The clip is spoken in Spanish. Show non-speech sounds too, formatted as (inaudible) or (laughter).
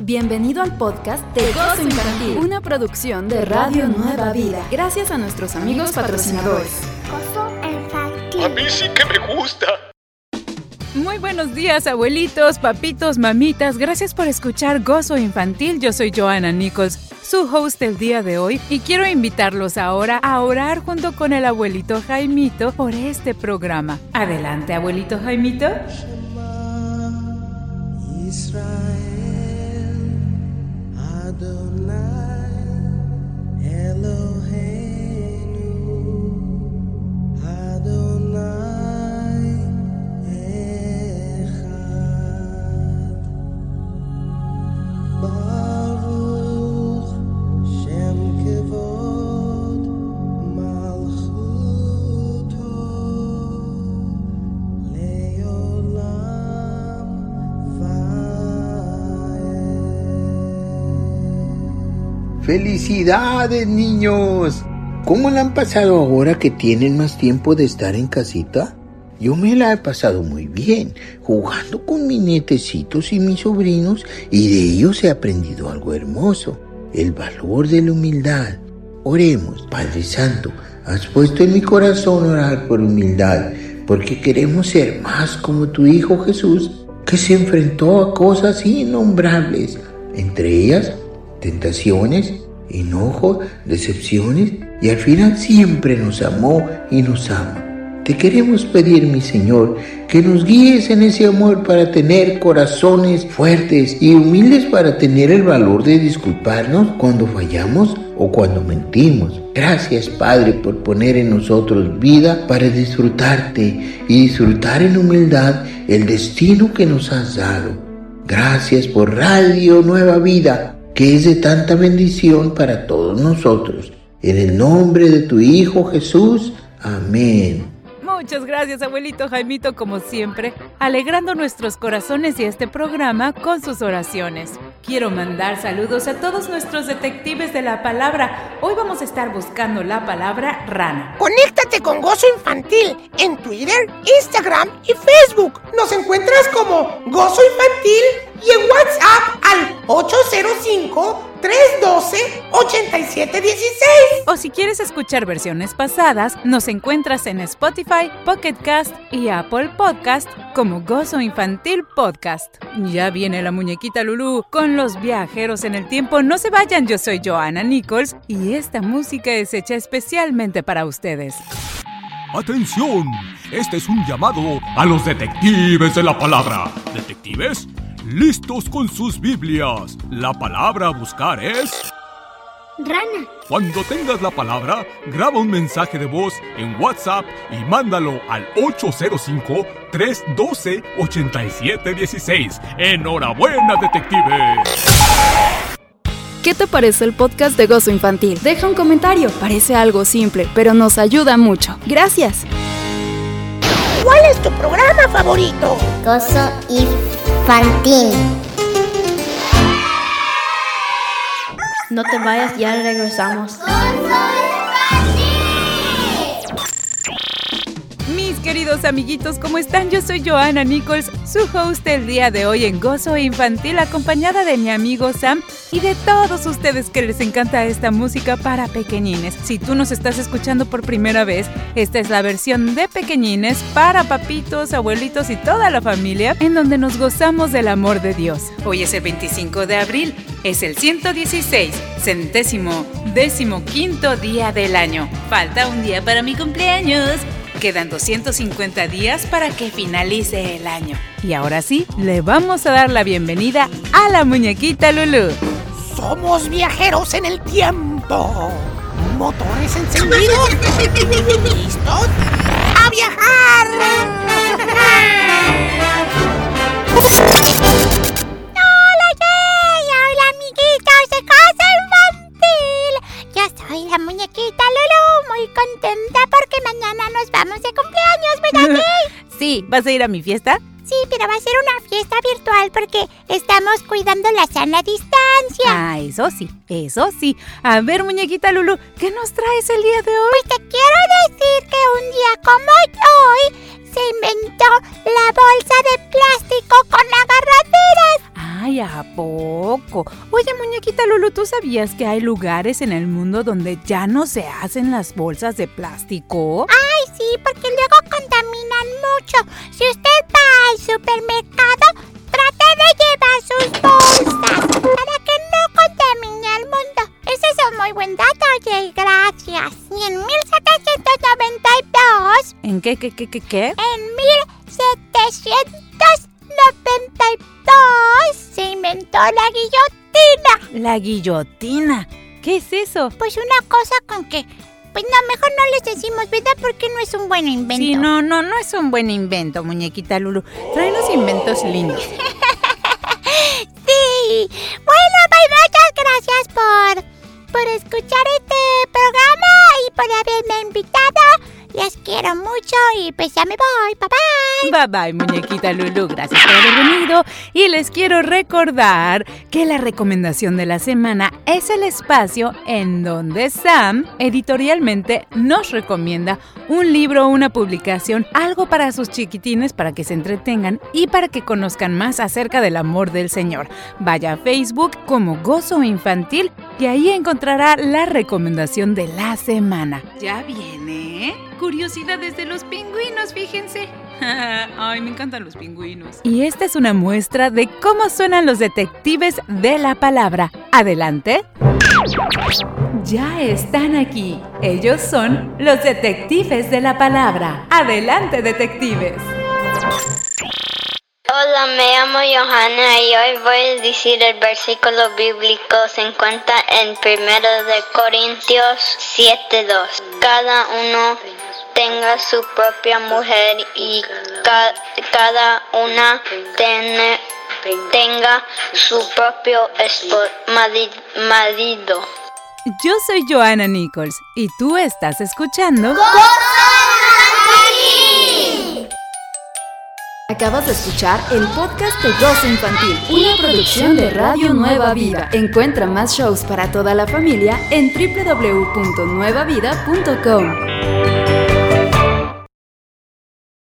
Bienvenido al podcast de Gozo Infantil, una producción de Radio Nueva Vida. Gracias a nuestros amigos patrocinadores. Gozo Infantil. A mí sí que me gusta. Muy buenos días, abuelitos, papitos, mamitas. Gracias por escuchar Gozo Infantil. Yo soy Joana Nichols, su host del día de hoy, y quiero invitarlos ahora a orar junto con el abuelito Jaimito por este programa. Adelante, abuelito Jaimito. Israel down ¡Felicidades, niños! ¿Cómo la han pasado ahora que tienen más tiempo de estar en casita? Yo me la he pasado muy bien, jugando con mis nietecitos y mis sobrinos, y de ellos he aprendido algo hermoso, el valor de la humildad. Oremos, Padre Santo, has puesto en mi corazón orar por humildad, porque queremos ser más como tu Hijo Jesús, que se enfrentó a cosas innombrables, entre ellas tentaciones, enojo, decepciones, y al final siempre nos amó y nos ama. Te queremos pedir, mi Señor, que nos guíes en ese amor para tener corazones fuertes y humildes para tener el valor de disculparnos cuando fallamos o cuando mentimos. Gracias, Padre, por poner en nosotros vida para disfrutarte y disfrutar en humildad el destino que nos has dado. Gracias por Radio Nueva Vida, que es de tanta bendición para todos nosotros. En el nombre de tu Hijo Jesús. Amén. Muchas gracias, abuelito Jaimito, como siempre, alegrando nuestros corazones y este programa con sus oraciones. Quiero mandar saludos a todos nuestros detectives de la palabra. Hoy vamos a estar buscando la palabra rana. Conéctate con Gozo Infantil en Twitter, Instagram y Facebook. Nos encuentras como Gozo Infantil y en WhatsApp al 805-312-8716. O si quieres escuchar versiones pasadas, nos encuentras en Spotify, Pocket Cast y Apple Podcast como Gozo Infantil Podcast. Ya viene la muñequita Lulu con los viajeros en el tiempo. No se vayan, yo soy Joanna Nichols y esta música es hecha especialmente para ustedes. Atención, este es un llamado a los detectives de la palabra. ¿Detectives? Listos con sus Biblias. La palabra a buscar es... Rana. Cuando tengas la palabra, graba un mensaje de voz en WhatsApp y mándalo al 805-312-8716. ¡Enhorabuena, detectives! ¿Qué te parece el podcast de Gozo Infantil? Deja un comentario. Parece algo simple, pero nos ayuda mucho. Gracias. ¿Cuál es tu programa favorito? Gozo Infantil. No te vayas, ya regresamos. Queridos amiguitos, ¿cómo están? Yo soy Joanna Nichols, su host el día de hoy en Gozo Infantil, acompañada de mi amigo Sam y de todos ustedes que les encanta esta música para pequeñines. Si tú nos estás escuchando por primera vez, esta es la versión de pequeñines para papitos, abuelitos y toda la familia, en donde nos gozamos del amor de Dios. Hoy es el 25 de abril, es el 116, centésimo, décimo quinto día del año. Falta un día para mi cumpleaños. Quedan 250 días para que finalice el año. Y ahora sí, le vamos a dar la bienvenida a la muñequita Lulu. Somos viajeros en el tiempo. Motores encendidos. ¿Listos? (laughs) mañana nos vamos de cumpleaños, ¿verdad, Jay? (laughs) Sí, ¿vas a ir a mi fiesta? Sí, pero va a ser una fiesta virtual porque estamos cuidando la sana distancia. Ah, eso sí, eso sí. A ver, muñequita Lulu, ¿qué nos traes el día de hoy? Pues te quiero decir que un día como hoy se inventó la bolsa de plástico Ay, ¿a poco? Oye, muñequita Lulu, ¿tú sabías que hay lugares en el mundo donde ya no se hacen las bolsas de plástico? Ay, sí, porque luego contaminan mucho. Si usted va al supermercado, trate de llevar sus bolsas para que no contamine al mundo. Ese es un muy buen dato, oye, gracias. Y en 1792, ¿En qué, qué, qué, qué, qué? en 1792, se inventó la guillotina. La guillotina. ¿Qué es eso? Pues una cosa con que, pues no, mejor no les decimos, ¿verdad? Porque no es un buen invento. Sí, no, no, no es un buen invento, muñequita Lulu. Trae unos inventos lindos. (laughs) Sí. Bueno, pues muchas gracias por, por escuchar este programa y por haberme invitado. Les quiero mucho y pues ya me voy. Bye bye. Bye bye, muñequita Lulu. Gracias por haber venido. Y les quiero recordar que la recomendación de la semana es el espacio en donde Sam editorialmente nos recomienda un libro, una publicación, algo para sus chiquitines para que se entretengan y para que conozcan más acerca del amor del Señor. Vaya a Facebook como Gozo Infantil y ahí encontrará la recomendación de la semana. Ya viene. Curiosidades de los pingüinos, fíjense. (laughs) Ay, me encantan los pingüinos. Y esta es una muestra de cómo suenan los detectives de la palabra. Adelante. Ya están aquí. Ellos son los detectives de la palabra. Adelante, detectives. Hola, me llamo Johanna y hoy voy a decir el versículo bíblico se encuentra en 1 de Corintios 7:2. Cada uno tenga su propia mujer y ca- cada una tenga su propio marido. Yo soy Joanna Nichols y tú estás escuchando. Acabas de escuchar el podcast de Gozo Infantil, una producción de Radio Nueva Vida. Encuentra más shows para toda la familia en www.nuevavida.com.